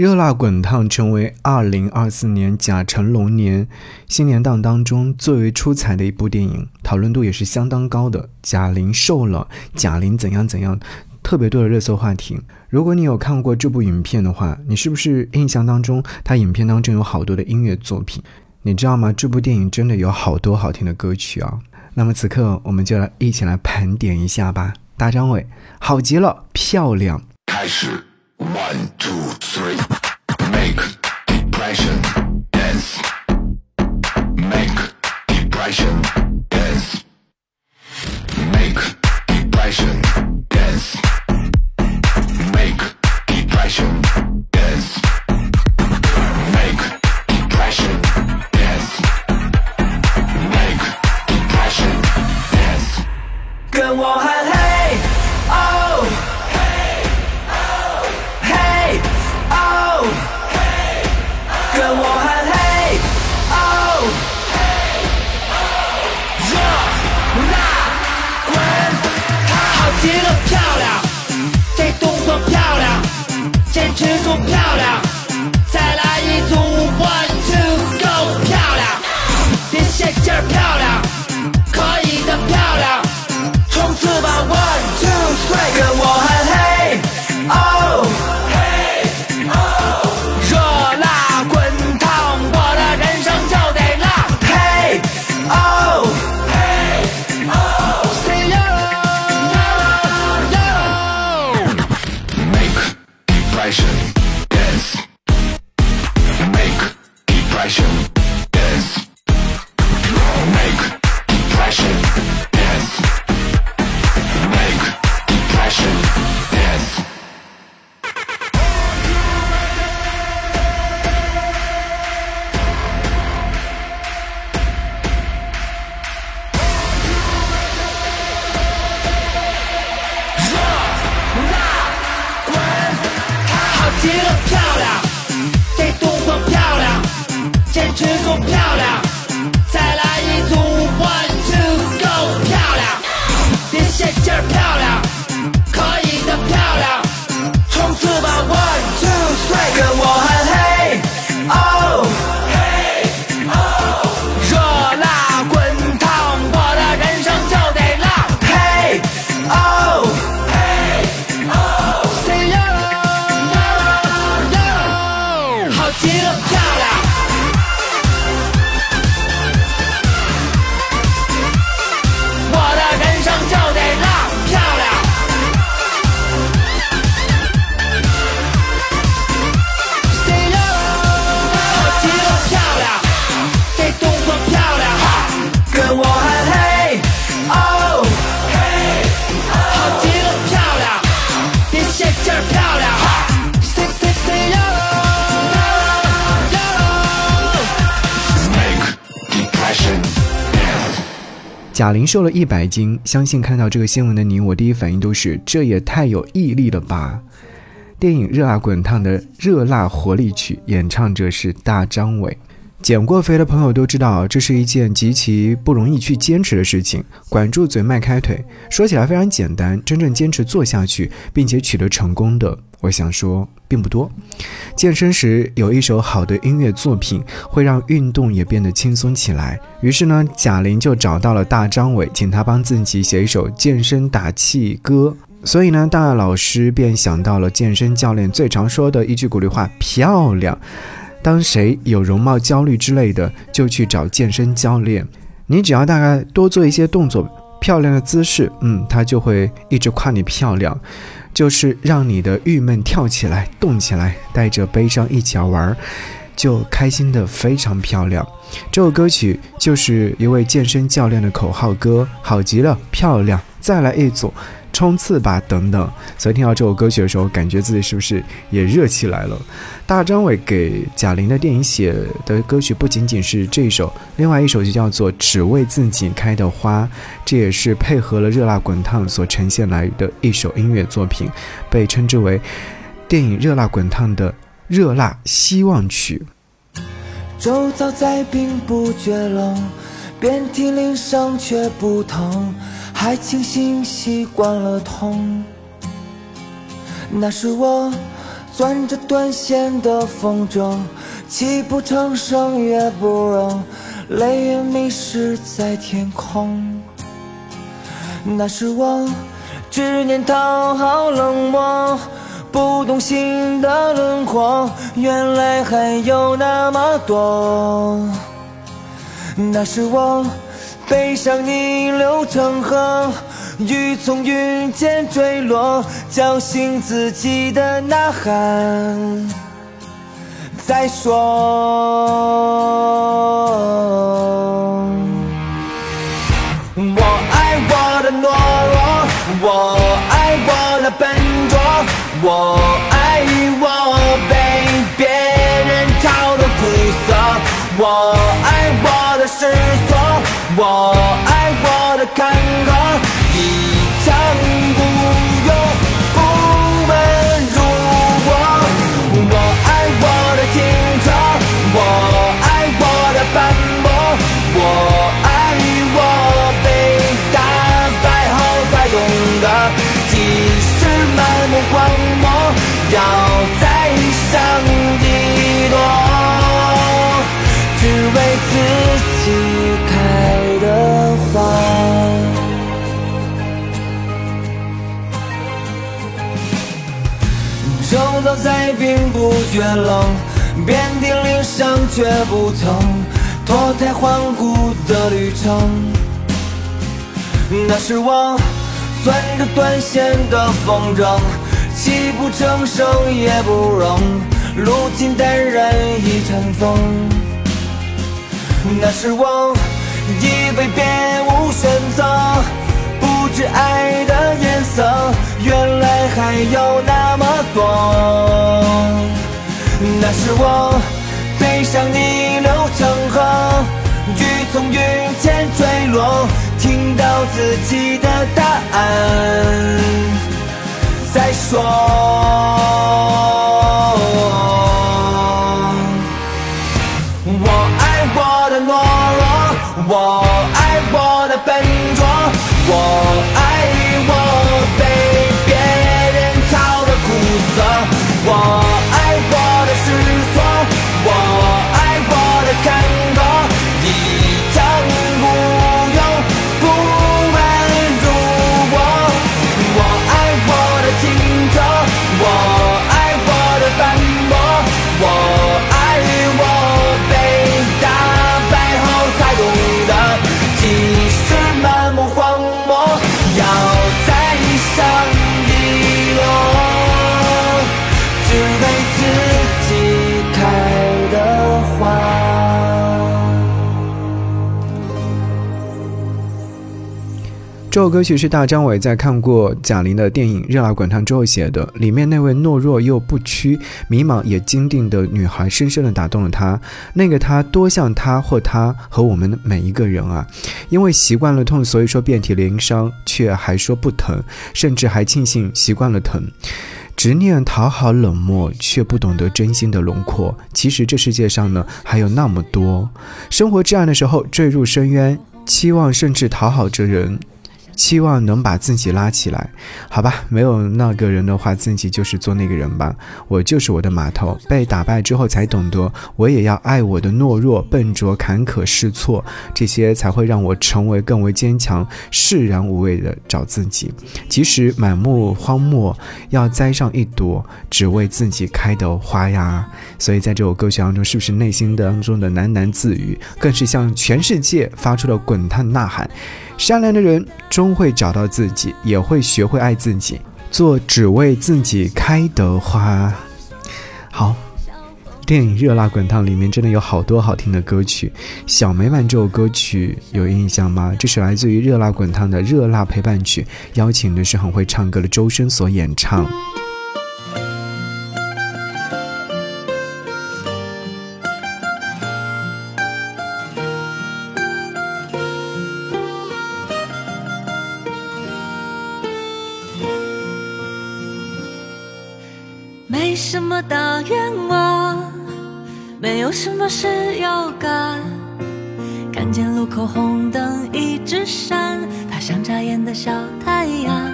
热辣滚烫成为二零二四年甲辰龙年新年档当中最为出彩的一部电影，讨论度也是相当高的。贾玲瘦了，贾玲怎样怎样，特别多的热搜话题。如果你有看过这部影片的话，你是不是印象当中它影片当中有好多的音乐作品？你知道吗？这部电影真的有好多好听的歌曲啊！那么此刻我们就来一起来盘点一下吧。大张伟，好极了，漂亮。开始。One, two, three. Make depression dance. Make depression dance. Make depression dance. Make depression dance. 贾玲瘦了一百斤，相信看到这个新闻的你，我第一反应都是这也太有毅力了吧！电影《热辣滚烫》的热辣活力曲，演唱者是大张伟。减过肥的朋友都知道，这是一件极其不容易去坚持的事情。管住嘴，迈开腿，说起来非常简单，真正坚持做下去，并且取得成功的。我想说，并不多。健身时有一首好的音乐作品，会让运动也变得轻松起来。于是呢，贾玲就找到了大张伟，请他帮自己写一首健身打气歌。所以呢，大老师便想到了健身教练最常说的一句鼓励话：“漂亮。”当谁有容貌焦虑之类的，就去找健身教练。你只要大概多做一些动作，漂亮的姿势，嗯，他就会一直夸你漂亮。就是让你的郁闷跳起来、动起来，带着悲伤一起玩，就开心的非常漂亮。这首歌曲就是一位健身教练的口号歌，好极了，漂亮，再来一组。冲刺吧，等等。所以听到这首歌曲的时候，感觉自己是不是也热起来了？大张伟给贾玲的电影写的歌曲不仅仅是这一首，另外一首就叫做《只为自己开的花》，这也是配合了《热辣滚烫》所呈现来的一首音乐作品，被称之为电影《热辣滚烫》的热辣希望曲。周遭再并不绝冷，遍体鳞伤却不疼。还庆幸习惯了痛，那是我钻着断线的风筝，泣不成声也不容，泪也迷失在天空。那是我执念讨好冷漠，不动心的轮廓，原来还有那么多。那是我悲伤逆流成河。雨从云间坠落，叫醒自己的呐喊。再说，我爱我的懦弱，我爱我的笨拙，我爱我被别人嘲的苦涩，我爱我的失，我周遭再并不觉冷，遍体鳞伤却不疼，脱胎换骨的旅程。那是我攥着断线的风筝，泣不成声也不容，如今淡然已尘封。那是我以为别无选择，不知爱的颜色。原来还有那么多，那是我悲伤逆流成河，雨从云间坠落，听到自己的答案。再说，这首歌曲是大张伟在看过贾玲的电影《热辣滚烫》之后写的，里面那位懦弱又不屈、迷茫也坚定的女孩，深深的打动了他。那个他多像他或他和我们每一个人啊！因为习惯了痛，所以说遍体鳞伤，却还说不疼，甚至还庆幸习惯了疼。执念讨好冷漠，却不懂得真心的轮廓。其实这世界上呢，还有那么多生活至暗的时候坠入深渊，期望甚至讨好着人。希望能把自己拉起来，好吧，没有那个人的话，自己就是做那个人吧。我就是我的码头，被打败之后才懂得，我也要爱我的懦弱、笨拙、坎坷、试错，这些才会让我成为更为坚强、释然无畏的找自己。即使满目荒漠，要栽上一朵只为自己开的花呀。所以在这首歌曲当中，是不是内心当中的喃喃自语，更是向全世界发出了滚烫呐喊？善良的人终会找到自己，也会学会爱自己，做只为自己开的花。好，电影《热辣滚烫》里面真的有好多好听的歌曲，《小美满》这首歌曲有印象吗？这是来自于《热辣滚烫》的热辣陪伴曲，邀请的是很会唱歌的周深所演唱。没有什么事要干。看见路口红灯一直闪，它像眨眼的小太阳。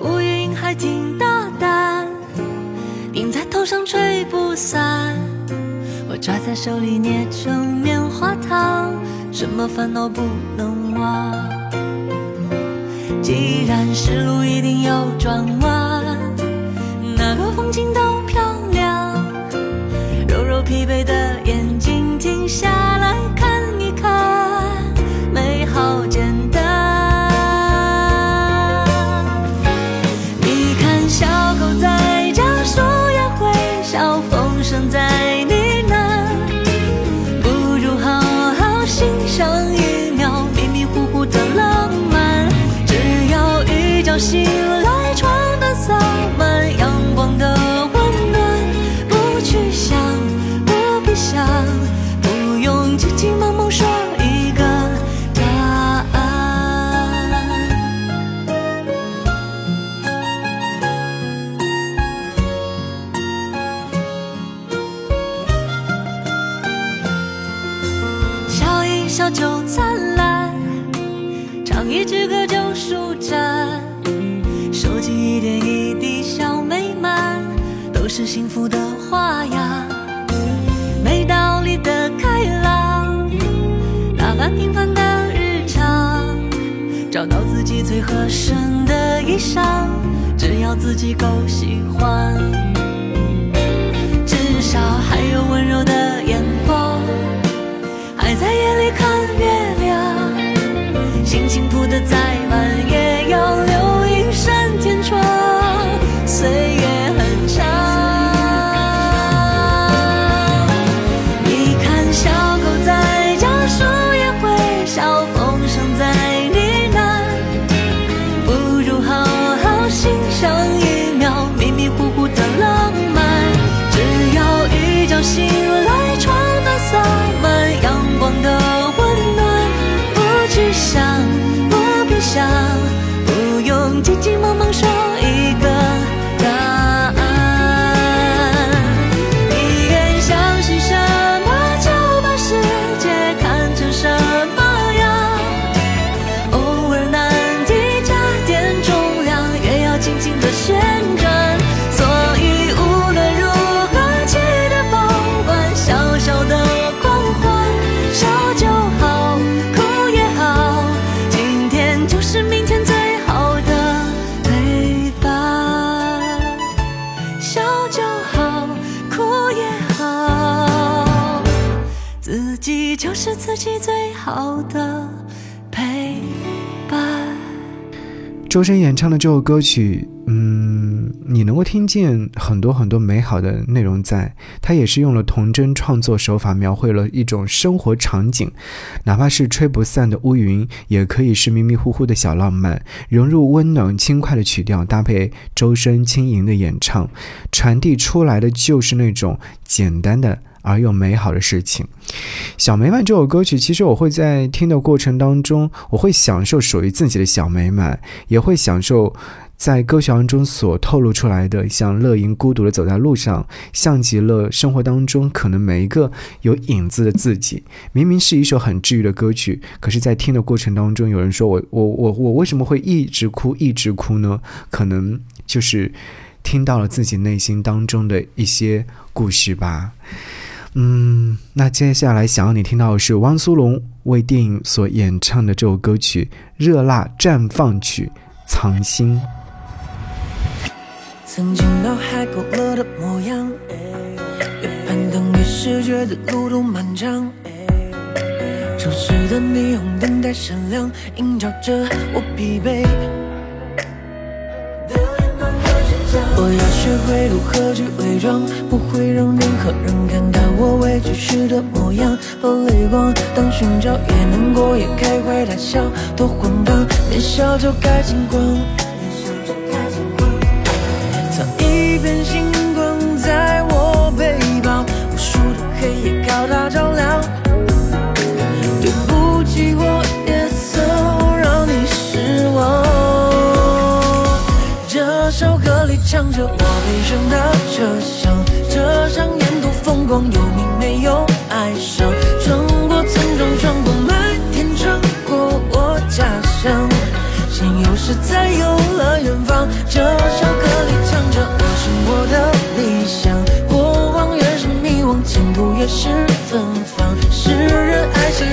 乌云还挺大胆，顶在头上吹不散，我抓在手里捏成棉花糖，什么烦恼不能忘？既然是路一定要转弯，疲惫的眼睛，停下来看一看，美好简单。你看小狗在叫，树叶会笑，风声在呢喃，不如好好欣赏一秒迷迷糊糊的浪漫。只要一觉醒来，幸福的花样。没道理的开朗，打扮平凡的日常，找到自己最合身的衣裳，只要自己够喜欢。至少还有温柔的眼光，还在夜里看月亮，心情铺得再满，也要留一扇天窗。岁周深演唱的这首歌曲，嗯，你能够听见很多很多美好的内容在。他也是用了童真创作手法，描绘了一种生活场景，哪怕是吹不散的乌云，也可以是迷迷糊糊的小浪漫，融入温暖轻快的曲调，搭配周深轻盈的演唱，传递出来的就是那种简单的。而又美好的事情，《小美满》这首歌曲，其实我会在听的过程当中，我会享受属于自己的小美满，也会享受在歌曲当中所透露出来的，像乐莹孤独的走在路上，像极了生活当中可能每一个有影子的自己。明明是一首很治愈的歌曲，可是，在听的过程当中，有人说我我我我为什么会一直哭一直哭呢？可能就是听到了自己内心当中的一些故事吧。嗯，那接下来想要你听到的是汪苏泷为电影所演唱的这首歌曲《热辣绽放曲》，藏心。曾经脑海勾勒的模样，越攀登越是觉得路途漫长。城市的霓虹灯带闪亮，映照着我疲惫。学会如何去伪装，不会让任何人看到我委屈时的模样和泪光。当寻找也难过，也开怀大笑，多荒唐！年少就该轻狂，藏一片星光在我背包，无数的黑夜靠它照亮。唱着我悲伤的车厢，车上沿途风光有名没有哀伤，穿过村庄，穿过麦田，穿过我家乡，心有时才有了远方。这首歌里唱着我生活的理想，过往越是迷惘前途越是芬芳。世人爱写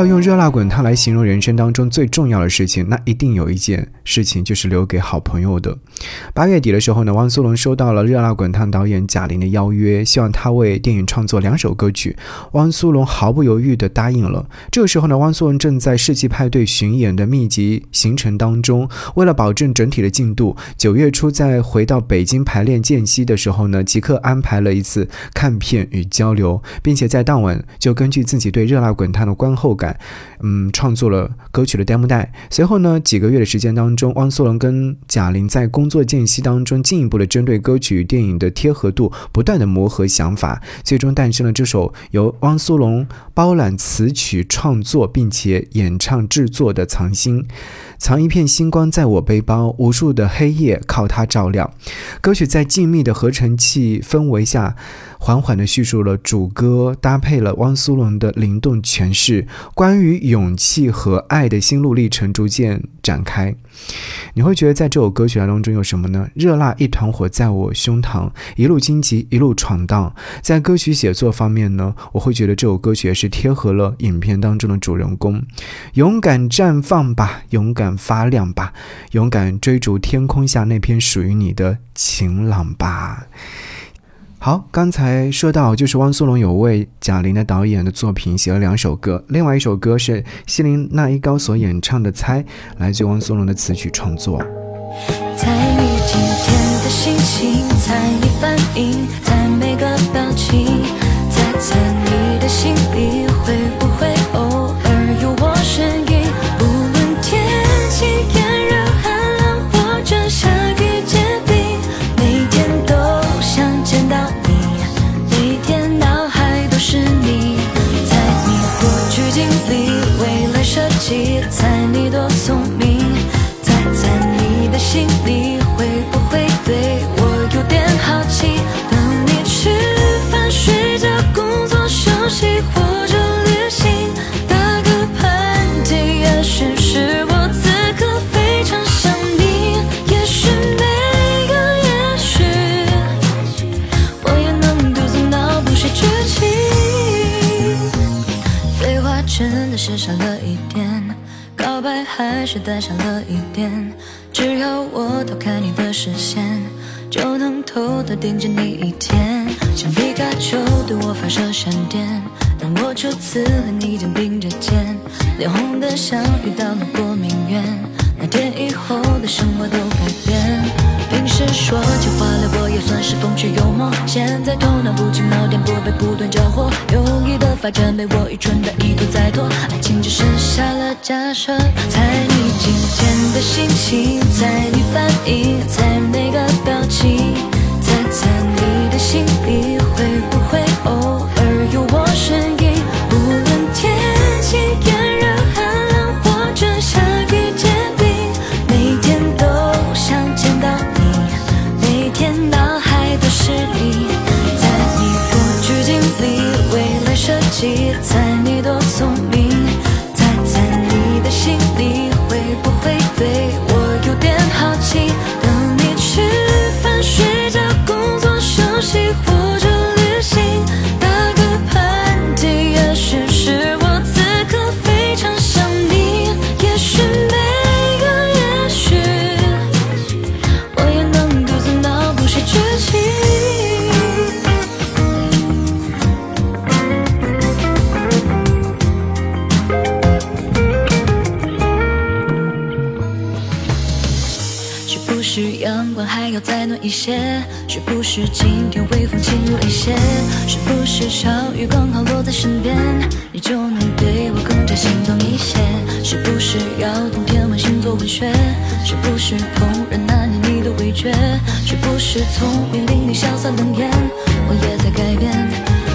要用热辣滚烫来形容人生当中最重要的事情，那一定有一件事情就是留给好朋友的。八月底的时候呢，汪苏泷收到了热辣滚烫导演贾玲的邀约，希望他为电影创作两首歌曲。汪苏泷毫不犹豫地答应了。这个时候呢，汪苏泷正在世纪派对巡演的密集行程当中，为了保证整体的进度，九月初在回到北京排练间隙的时候呢，即刻安排了一次看片与交流，并且在当晚就根据自己对热辣滚烫的观后感，嗯，创作了歌曲的 demo 带。随后呢，几个月的时间当中，汪苏泷跟贾玲在工作间隙当中，进一步的针对歌曲与电影的贴合度，不断的磨合想法，最终诞生了这首由汪苏泷包揽词曲创作并且演唱制作的《藏心》。藏一片星光在我背包，无数的黑夜靠它照亮。歌曲在静谧的合成器氛围下，缓缓地叙述了主歌，搭配了汪苏泷的灵动诠释，关于勇气和爱的心路历程逐渐展开。你会觉得在这首歌曲当中有什么呢？热辣一团火在我胸膛，一路荆棘一路闯荡。在歌曲写作方面呢，我会觉得这首歌曲也是贴合了影片当中的主人公，勇敢绽放吧，勇敢发亮吧，勇敢追逐天空下那片属于你的晴朗吧。好，刚才说到，就是汪苏泷有为贾玲的导演的作品写了两首歌，另外一首歌是西林那一高所演唱的《猜》，来自汪苏泷的词曲创作。猜你今天的心情，猜你反应，猜每个表情，猜猜点，告白还是带上了一点。只要我偷看你的视线，就能偷偷盯着你一天。像皮卡丘对我发射闪电，当我初次和你肩并着肩，脸红的像遇到了过敏源。那天以后的生活都改变。平时说起话来我也算是风趣幽默，现在头脑不清脑电波被不断搅和，友谊的发展被我愚蠢的一拖再拖，爱情只剩下了假设。猜你今天的心情，猜你反应，猜每个表情，猜猜你的心里会不会偶一些？是不是今天微风轻柔一些？是不是小雨刚好落在身边，你就能对我更加心动一些？是不是要冬天玩星座文学？是不是怦然那年你的味觉？是不是聪明伶俐潇洒冷艳？我也在改变。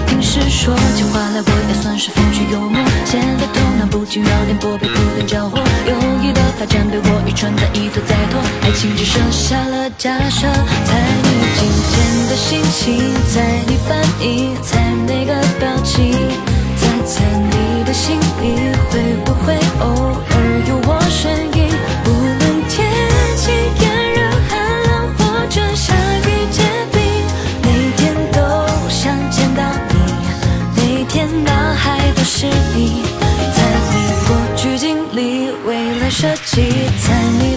平时说起话来我也算是风趣幽默，现在那不经脑电波被不断搅和，有意的发展被我愚蠢的一拖再拖，爱情只剩下了假设。猜你今天的心情，猜你反应，猜每个表情，猜猜你的心里会不会偶尔为了设计，猜你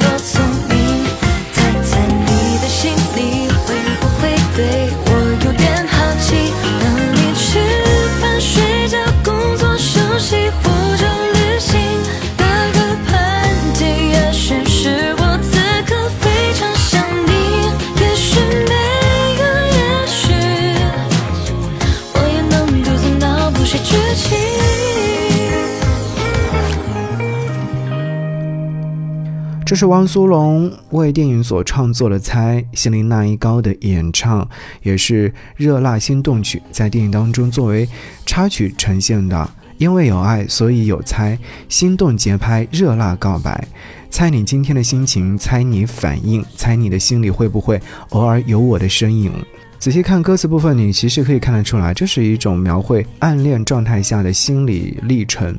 是汪苏泷为电影所创作的《猜》，心灵那一高的演唱，也是《热辣心动曲》在电影当中作为插曲呈现的。因为有爱，所以有猜，心动节拍，热辣告白，猜你今天的心情，猜你反应，猜你的心里会不会偶尔有我的身影。仔细看歌词部分，你其实可以看得出来，这是一种描绘暗恋状态下的心理历程，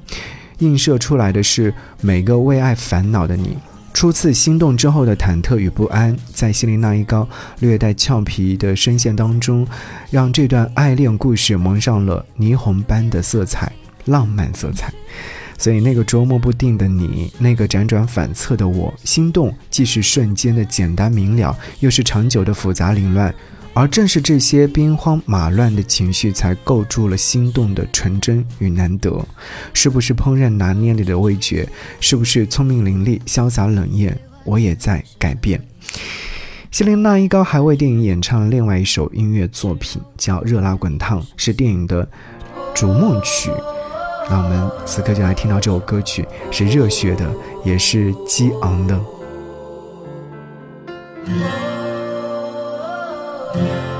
映射出来的是每个为爱烦恼的你。初次心动之后的忐忑与不安，在心灵那一高略带俏皮的声线当中，让这段爱恋故事蒙上了霓虹般的色彩，浪漫色彩。所以那个捉摸不定的你，那个辗转反侧的我，心动既是瞬间的简单明了，又是长久的复杂凌乱。而正是这些兵荒马乱的情绪，才构筑了心动的纯真与难得。是不是烹饪拿捏里的味觉？是不是聪明伶俐、潇洒冷艳？我也在改变。希林娜依高还为电影演唱了另外一首音乐作品，叫《热辣滚烫》，是电影的逐梦曲。那我们此刻就来听到这首歌曲，是热血的，也是激昂的。时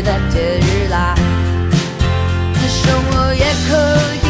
的节日啦。此生我也可以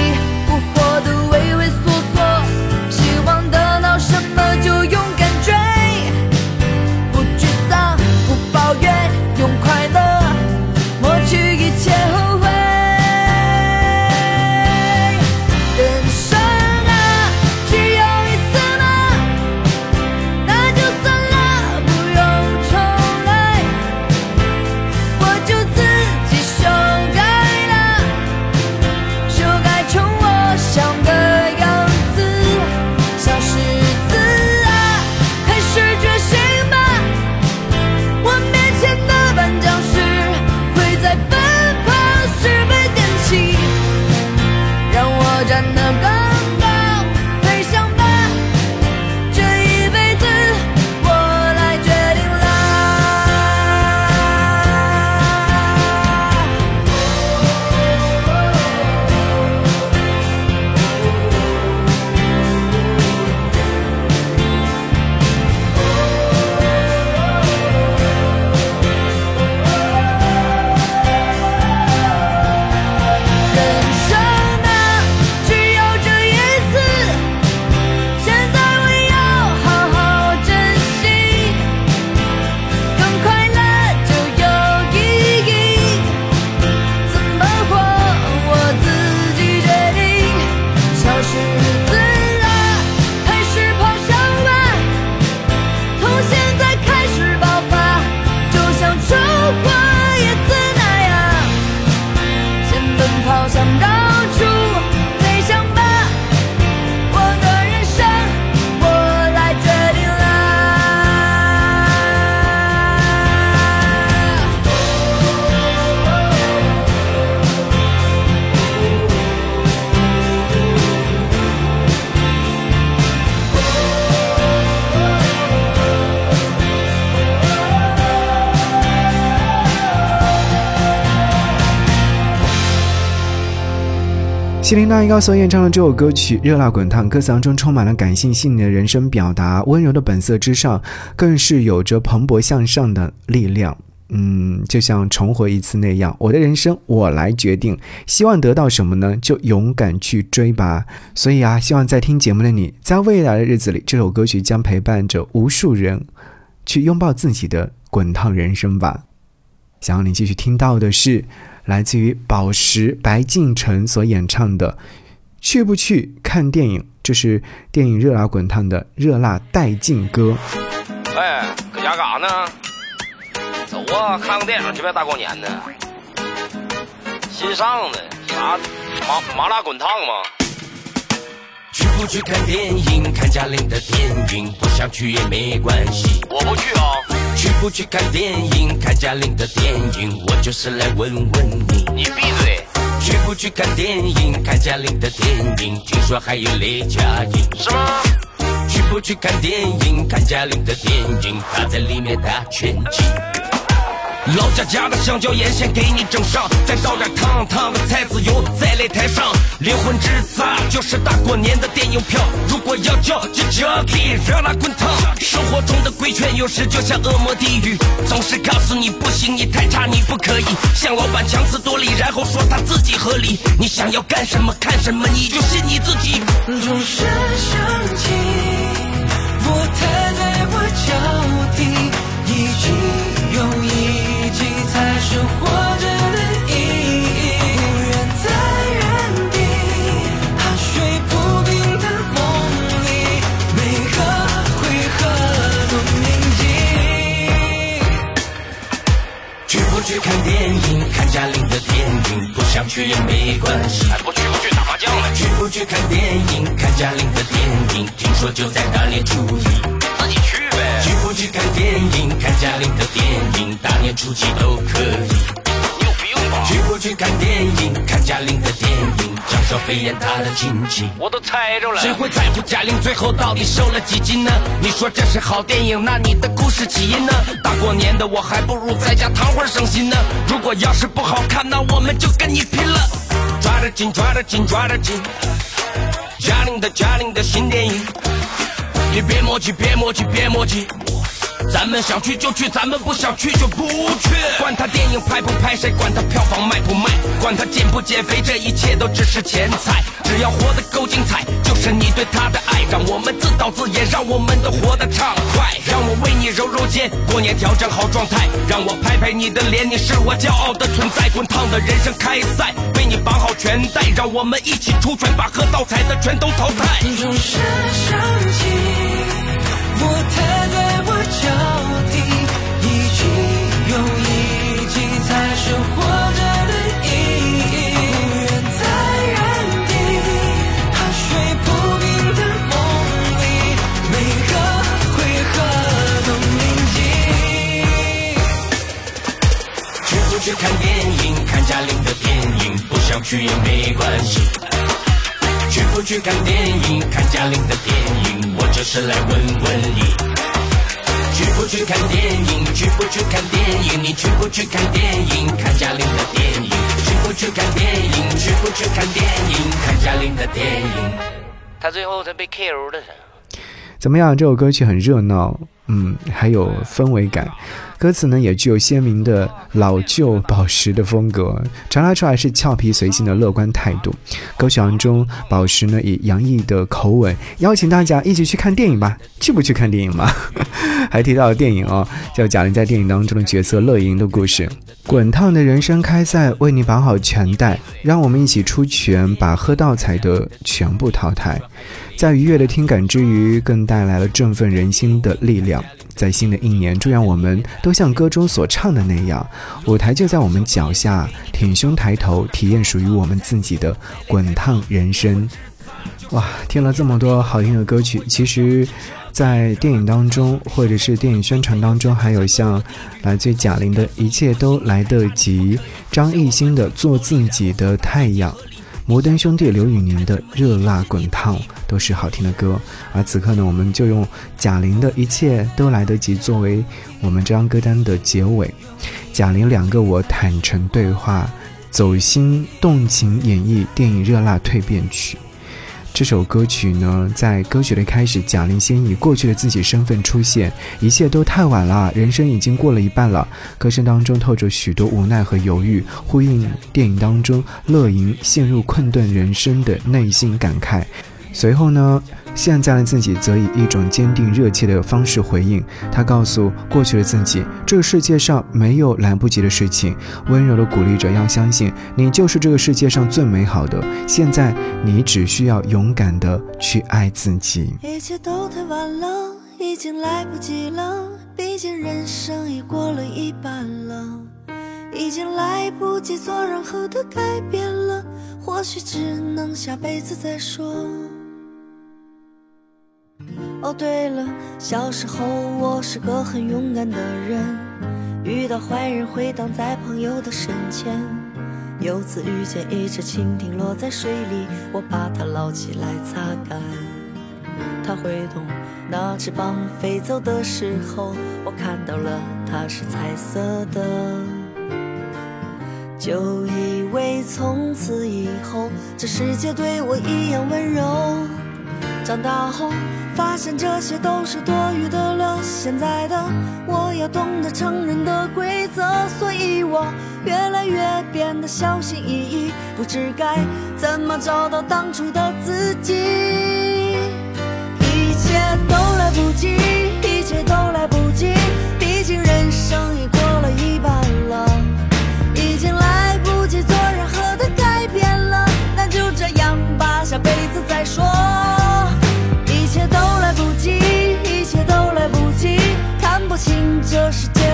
西林娜依高所演唱的这首歌曲《热辣滚烫》，歌词当中充满了感性细腻的人生表达，温柔的本色之上，更是有着蓬勃向上的力量。嗯，就像重活一次那样，我的人生我来决定。希望得到什么呢？就勇敢去追吧。所以啊，希望在听节目的你，在未来的日子里，这首歌曲将陪伴着无数人，去拥抱自己的滚烫人生吧。想要你继续听到的是来自于宝石白敬城所演唱的《去不去看电影》，这是电影《热辣滚烫》的热辣带劲歌。哎，搁家干啥呢？走啊，看个电影去呗，大过年的。新上的啥麻麻辣滚烫吗？去不去看电影？看贾玲的电影，不想去也没关系。我不去啊！去不去看电影？看贾玲的电影，我就是来问问你。你闭嘴！去不去看电影？看贾玲的电影，听说还有雷佳音。什么？去不去看电影？看贾玲的电影，她在里面打拳击。老家家的香蕉盐先给你整上，再倒点烫烫的菜籽油在擂台上。灵魂之杂就是大过年的电影票，如果要叫就叫给热辣滚烫。生活中的规劝有时就像恶魔低语，总是告诉你不行，你太差，你不可以。向老板强词夺理，然后说他自己合理。你想要干什么看什么，你就信你自己。钟声响起，舞台在我脚活着的意义。不愿在原地汗水铺平的梦里，每个回合都铭记。去不去看电影？看贾玲的电影，不想去也没关系。哎，不去不去打麻将了，去不去看电影？看贾玲的电影，听说就在大年初一。自己去呗。去不去看电影？看贾玲的电影，大年初几都可以。去不去看电影？看贾玲的电影，张小飞演她的亲戚。我都猜着了。谁会在乎贾玲最后到底瘦了几斤呢？你说这是好电影，那你的故事起因呢？大过年的我还不如在家躺会儿省心呢。如果要是不好看，那我们就跟你拼了！抓得紧，抓得紧，抓得紧。贾玲的贾玲的新电影，你别磨叽，别磨叽，别磨叽。咱们想去就去，咱们不想去就不去。管他电影拍不拍，谁管他票房卖不卖，管他减不减肥，这一切都只是钱财。只要活得够精彩，就是你对他的爱。让我们自导自演，让我们都活得畅快。让我为你揉揉肩，过年调整好状态。让我拍拍你的脸，你是我骄傲的存在。滚烫的人生开赛，为你绑好拳带，让我们一起出拳，把喝倒彩的全都淘汰。钟声响起，舞台在我脚底一季又一季才是活着的意义无论在何地怕水不平的梦里每个回合都铭记去不去看电影看贾玲的电影不想去也没关系。去不去看电影？看贾玲的电影，我就是来问问你。去不去看电影？去不去看电影？你去不去看电影？看贾玲的电影。去不去看电影？去不去看电影？看贾玲的电影。他最后他被 KO 了。怎么样？这首歌曲很热闹，嗯，还有氛围感，歌词呢也具有鲜明的老旧宝石的风格，传达出来是俏皮随性的乐观态度。歌曲当中，宝石呢以洋溢的口吻邀请大家一起去看电影吧，去不去看电影嘛？还提到了电影哦，叫贾玲在电影当中的角色乐莹的故事。滚烫的人生开赛，为你绑好拳带，让我们一起出拳，把喝倒彩的全部淘汰。在愉悦的听感之余，更带来了振奋人心的力量。在新的一年，祝愿我们都像歌中所唱的那样，舞台就在我们脚下，挺胸抬头，体验属于我们自己的滚烫人生。哇，听了这么多好听的歌曲，其实，在电影当中，或者是电影宣传当中，还有像来自贾玲的《一切都来得及》，张艺兴的《做自己的太阳》。摩登兄弟刘宇宁的《热辣滚烫》都是好听的歌，而此刻呢，我们就用贾玲的一切都来得及作为我们这张歌单的结尾。贾玲两个我坦诚对话，走心动情演绎电影《热辣蜕变曲》。这首歌曲呢，在歌曲的开始，贾玲先以过去的自己身份出现，一切都太晚了，人生已经过了一半了。歌声当中透着许多无奈和犹豫，呼应电影当中乐莹陷入困顿人生的内心感慨。随后呢，现在的自己则以一种坚定热切的方式回应。他告诉过去的自己，这个世界上没有来不及的事情，温柔的鼓励着要相信，你就是这个世界上最美好的。现在你只需要勇敢的去爱自己。一切都太晚了，已经来不及了，毕竟人生已过了一半了，已经来不及做任何的改变了，或许只能下辈子再说。哦对了小时候我是个很勇敢的人遇到坏人会挡在朋友的身前。有次遇见一只蜻蜓落在水里我把它捞起来擦干。它挥动那翅膀飞走的时候我看到了它是彩色的。就以为从此以后这世界对我一样温柔。长大后发现这些都是多余的了现在的我要懂得成人的规则所以我越来越变得小心翼翼不知该怎么找到当初的自己。一切都来不及一切都来不及。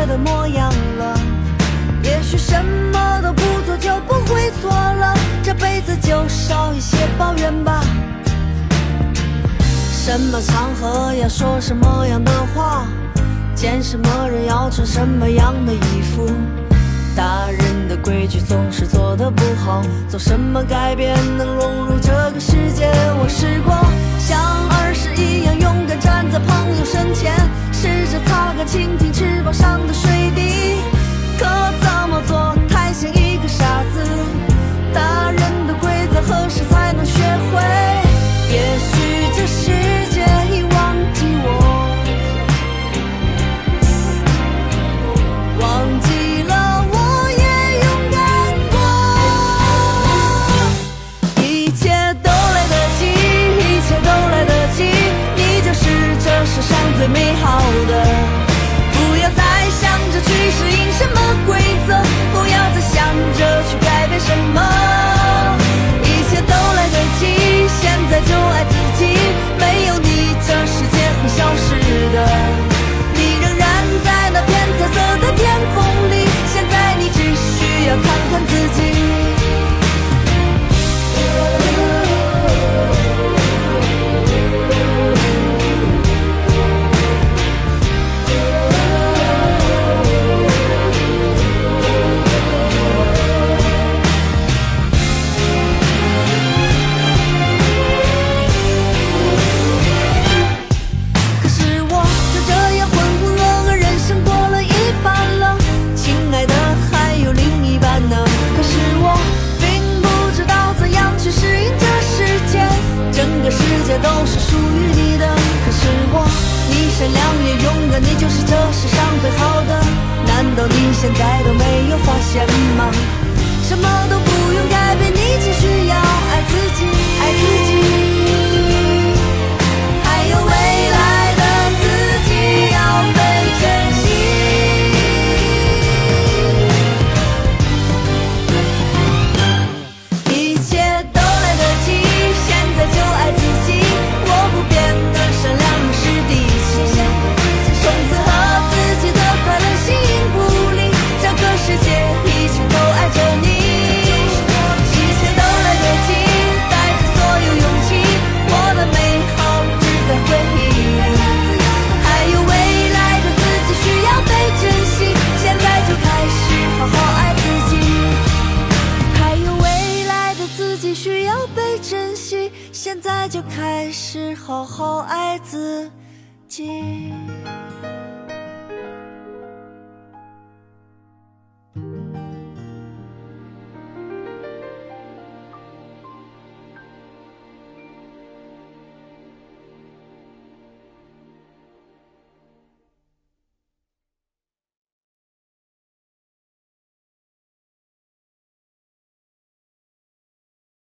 的模样了。也许什么都不做就不会错了这辈子就少一些抱怨吧。什么场合要说什么样的话？见什么人要穿什么样的衣服？大人的规矩总是做的不好做什么改变能融入这个世界？我试过像儿时一样勇敢站在朋友身前倾听翅膀上的水滴可怎么做只是。善良也勇敢你就是这世上最好的。难道你现在都没有发现吗？什么都